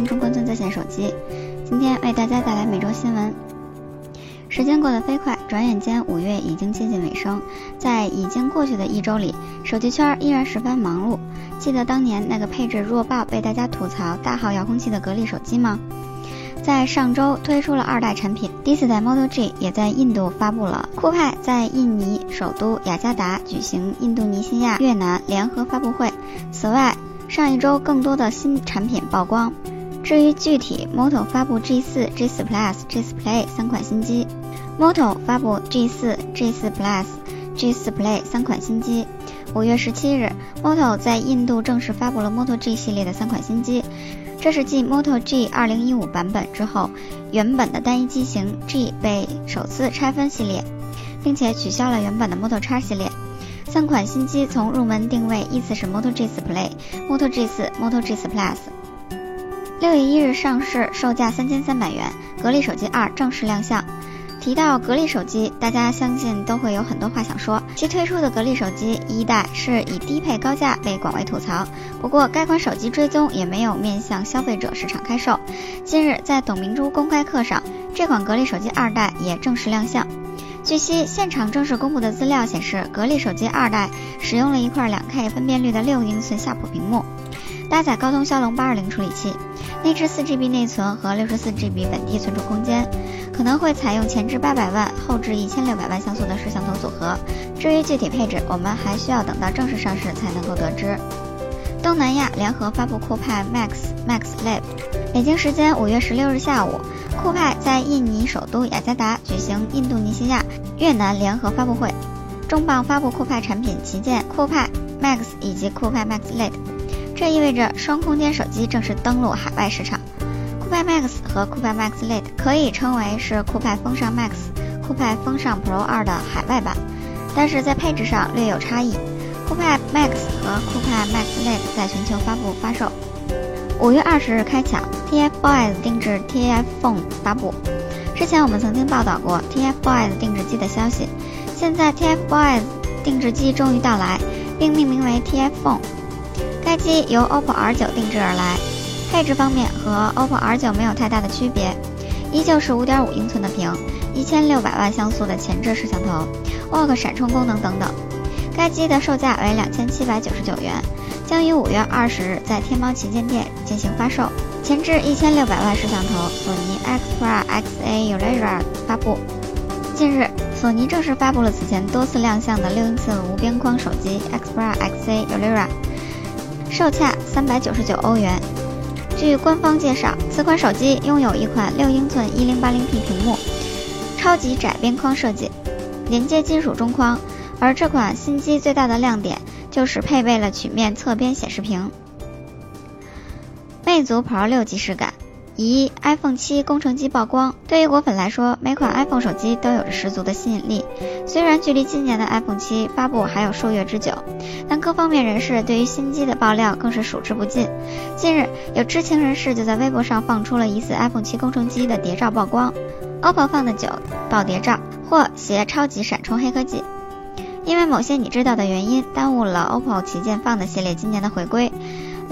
中关村在线手机，今天为大家带来每周新闻。时间过得飞快，转眼间五月已经接近尾声。在已经过去的一周里，手机圈依然十分忙碌。记得当年那个配置弱爆、被大家吐槽大号遥控器的格力手机吗？在上周推出了二代产品，第四代 Model G 也在印度发布了。酷派在印尼首都雅加达举行印度尼西亚、越南联合发布会。此外，上一周更多的新产品曝光。至于具体，Moto 发布 G4、G4 Plus、G4 Play 三款新机。Moto 发布 G4、G4 Plus、G4 Play 三款新机。五月十七日，Moto 在印度正式发布了 Moto G 系列的三款新机。这是继 Moto G 2015版本之后，原本的单一机型 G 被首次拆分系列，并且取消了原本的 Moto X 系列。三款新机从入门定位依次是 Moto G4 Play、Moto G4、Moto G4 Plus。六月一日上市，售价三千三百元。格力手机二正式亮相。提到格力手机，大家相信都会有很多话想说。其推出的格力手机一代是以低配高价被广为吐槽，不过该款手机追踪也没有面向消费者市场开售。近日在董明珠公开课上，这款格力手机二代也正式亮相。据悉，现场正式公布的资料显示，格力手机二代使用了一块两 K 分辨率的六英寸夏普屏幕，搭载高通骁龙八二零处理器，内置四 GB 内存和六十四 GB 本地存储空间。可能会采用前置八百万、后置一千六百万像素的摄像头组合。至于具体配置，我们还需要等到正式上市才能够得知。东南亚联合发布酷派 Max Max Lab。北京时间五月十六日下午，酷派在印尼首都雅加达举行印度尼西亚、越南联合发布会，重磅发布酷派产品旗舰酷派 Max 以及酷派 Max Lite。这意味着双空间手机正式登陆海外市场。酷派 Max 和酷派 Max Lite 可以称为是酷派风尚 Max、酷派风尚 Pro 二的海外版，但是在配置上略有差异。酷派 Max 和酷派 Max Lite 在全球发布发售。五月二十日开抢，TFBOYS 定制 TF Phone 发布。之前我们曾经报道过 TFBOYS 定制机的消息，现在 TFBOYS 定制机终于到来，并命名为 TF Phone。该机由 OPPO R9 定制而来。配置方面和 OPPO R9 没有太大的区别，依旧是5.5英寸的屏，一千六百万像素的前置摄像头，OC 闪充功能等等。该机的售价为两千七百九十九元，将于五月二十日在天猫旗舰店进行发售。前置一千六百万摄像头，索尼 Xperia XA Ultra 发布。近日，索尼正式发布了此前多次亮相的六英寸无边框手机 Xperia XA Ultra，售价三百九十九欧元。据官方介绍，此款手机拥有一款六英寸一零八零 P 屏幕，超级窄边框设计，连接金属中框。而这款新机最大的亮点就是配备了曲面侧边显示屏。魅族 Pro 六即视感。一 iPhone 七工程机曝光，对于果粉来说，每款 iPhone 手机都有着十足的吸引力。虽然距离今年的 iPhone 七发布还有数月之久，但各方面人士对于新机的爆料更是数之不尽。近日，有知情人士就在微博上放出了疑似 iPhone 七工程机的谍照曝光，OPPO Find 9爆谍照，或携超级闪充黑科技。因为某些你知道的原因，耽误了 OPPO 旗舰 Find 系列今年的回归。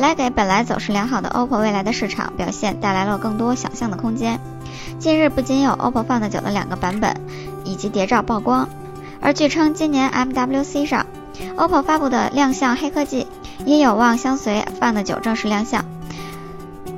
来给本来走势良好的 OPPO 未来的市场表现带来了更多想象的空间。近日不仅有 OPPO Find 9的两个版本以及谍照曝光，而据称今年 MWC 上 OPPO 发布的亮相黑科技也有望相随 Find 9正式亮相。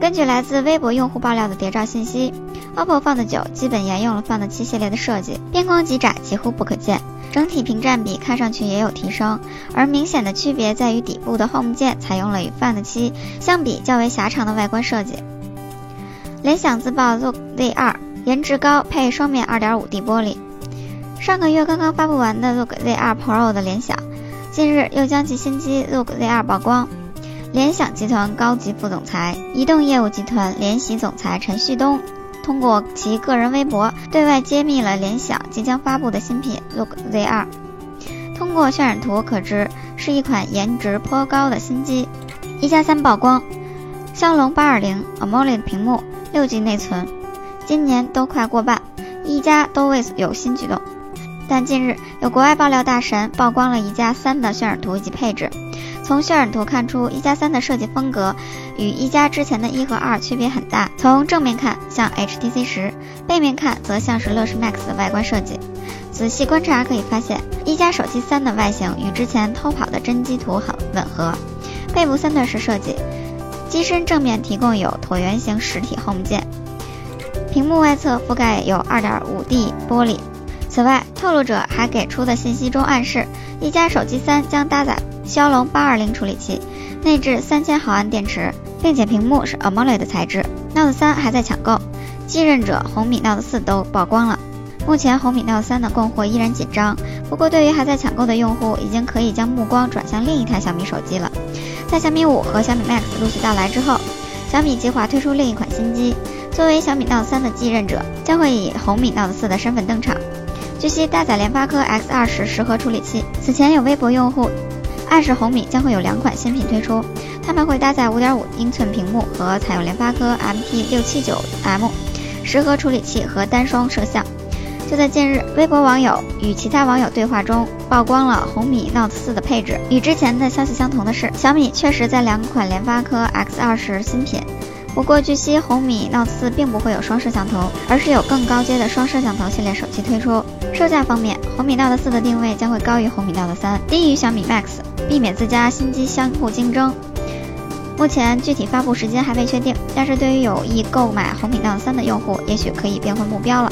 根据来自微博用户爆料的谍照信息，OPPO Find 9基本沿用了 Find 7系列的设计，边框极窄，几乎不可见。整体屏占比看上去也有提升，而明显的区别在于底部的 Home 键采用了与 Find 7相比较为狭长的外观设计。联想自曝 Look Z2 颜值高，配双面 2.5D 玻璃。上个月刚刚发布完的 Look Z2 Pro 的联想，近日又将其新机 Look Z2 曝光。联想集团高级副总裁、移动业务集团联席总裁陈旭东。通过其个人微博对外揭秘了联想即将发布的新品 Look Z2。通过渲染图可知，是一款颜值颇高的新机。一加三曝光，骁龙八二零 AMOLED 屏幕，六 G 内存。今年都快过半，一加都未有新举动。但近日有国外爆料大神曝光了一加三的渲染图以及配置，从渲染图看出，一加三的设计风格与一加之前的一和二区别很大。从正面看像 HTC 十，背面看则像是乐视 Max 的外观设计。仔细观察可以发现，一加手机三的外形与之前偷跑的真机图很吻合。背部三段式设计，机身正面提供有椭圆形实体 Home 键，屏幕外侧覆盖有 2.5D 玻璃。此外，透露者还给出的信息中暗示，一加手机三将搭载骁龙八二零处理器，内置三千毫安电池，并且屏幕是 AMOLED 材质。Note 三还在抢购，继任者红米 Note 四都曝光了。目前红米 Note 三的供货依然紧张，不过对于还在抢购的用户，已经可以将目光转向另一台小米手机了。在小米五和小米 Max 陆续到来之后，小米计划推出另一款新机，作为小米 Note 三的继任者，将会以红米 Note 四的身份登场。据悉，搭载联发科 X 二十十核处理器。此前有微博用户暗示红米将会有两款新品推出，他们会搭载五点五英寸屏幕和采用联发科 MT 六七九 M 十核处理器和单双摄像。就在近日，微博网友与其他网友对话中曝光了红米 Note 四的配置。与之前的消息相同的是，小米确实在两款联发科 X 二十新品。不过，据悉红米 Note 四并不会有双摄像头，而是有更高阶的双摄像头系列手机推出。售价方面，红米 Note 四的定位将会高于红米 Note 三，低于小米 Max，避免自家新机相互竞争。目前具体发布时间还未确定，但是对于有意购买红米 Note 三的用户，也许可以变换目标了。